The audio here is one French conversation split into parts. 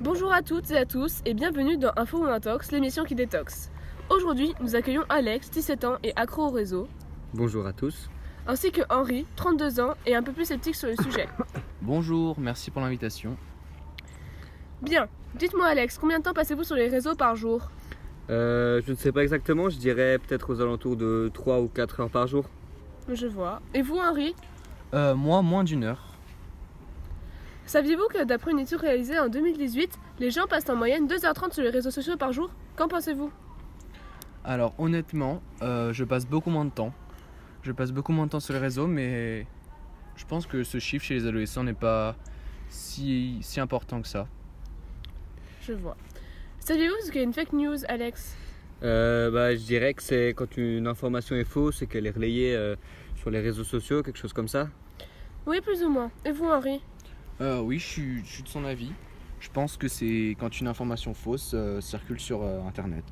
Bonjour à toutes et à tous et bienvenue dans Info ou Intox, l'émission qui détoxe. Aujourd'hui, nous accueillons Alex, 17 ans et accro au réseau, Bonjour à tous. ainsi que Henri, 32 ans et un peu plus sceptique sur le sujet. Bonjour, merci pour l'invitation. Bien, dites-moi Alex, combien de temps passez-vous sur les réseaux par jour? Euh, je ne sais pas exactement, je dirais peut-être aux alentours de 3 ou 4 heures par jour. Je vois. Et vous Henri? Euh, moi, moins d'une heure. Saviez-vous que d'après une étude réalisée en 2018, les gens passent en moyenne 2h30 sur les réseaux sociaux par jour? Qu'en pensez-vous? Alors, honnêtement, euh, je passe beaucoup moins de temps. Je passe beaucoup moins de temps sur les réseaux, mais je pense que ce chiffre chez les adolescents n'est pas si, si important que ça. Je vois. Saviez-vous ce qu'est une fake news Alex? Euh, bah, je dirais que c'est quand une information est fausse et qu'elle est relayée euh, sur les réseaux sociaux, quelque chose comme ça. Oui, plus ou moins. Et vous Henri? Euh, oui, je suis, je suis de son avis. Je pense que c'est quand une information fausse euh, circule sur euh, Internet.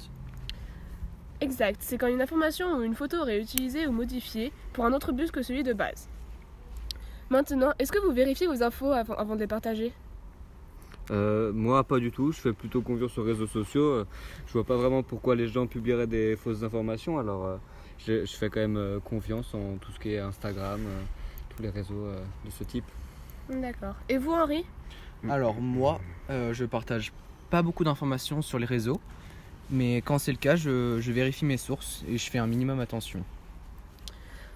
Exact, c'est quand une information ou une photo est réutilisée ou modifiée pour un autre but que celui de base. Maintenant, est-ce que vous vérifiez vos infos avant, avant de les partager? Euh, moi, pas du tout. Je fais plutôt confiance aux réseaux sociaux. Euh, Je vois pas vraiment pourquoi les gens publieraient des fausses informations. Alors, euh, je, je fais quand même confiance en tout ce qui est Instagram, euh, tous les réseaux euh, de ce type. D'accord. Et vous Henri? Alors moi, euh, je partage pas beaucoup d'informations sur les réseaux, mais quand c'est le cas, je, je vérifie mes sources et je fais un minimum attention.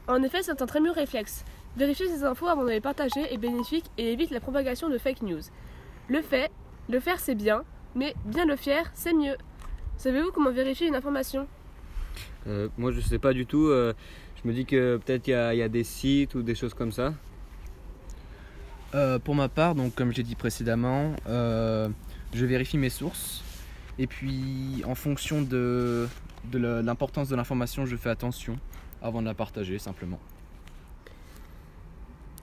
En effet, c'est un très mieux réflexe. Vérifier ces infos avant de les partager est bénéfique et évite la propagation de fake news. Le fait, le faire c'est bien, mais bien le faire c'est mieux. Savez-vous comment vérifier une information? Euh, moi, je sais pas du tout. euh, je me dis que peut-être il y, a- il y a des sites ou des choses comme ça. Euh, pour ma part, donc comme j'ai dit précédemment, euh, je vérifie mes sources et puis en fonction de, de l'importance de l'information, je fais attention avant de la partager simplement.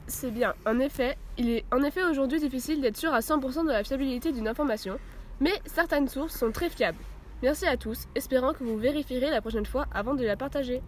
C'est bien. En effet, il est en effet aujourd'hui difficile d'être sûr à 100% de la fiabilité d'une information, mais certaines sources sont très fiables. Merci à tous, espérant que vous vérifierez la prochaine fois avant de la partager.